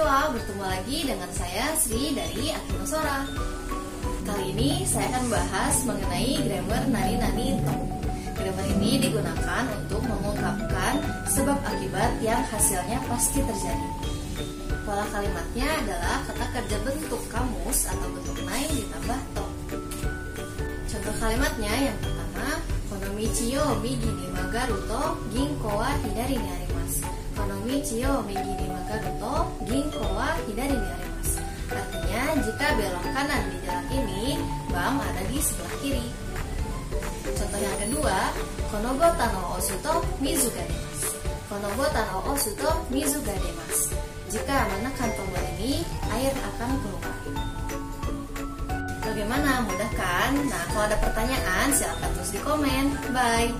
lagi dengan saya Sri dari Akinosora. Kali ini saya akan membahas mengenai grammar nani-nani to. Grammar ini digunakan untuk mengungkapkan sebab akibat yang hasilnya pasti terjadi. Pola kalimatnya adalah kata kerja bentuk kamus atau bentuk nai ditambah to. Contoh kalimatnya yang pertama, Konomichiyo migi ni magaruto ginko wa hidari ni arimasu. Magaruto ginko Artinya, jika belok kanan di jalan ini, bank ada di sebelah kiri. Contoh yang kedua, Konobota no osuto mizu ga demasu. Konobota no osuto mizu ga demasu. Jika menekan tombol ini, air akan keluar. Bagaimana? Mudah kan? Nah, kalau ada pertanyaan, silahkan tulis di komen. Bye!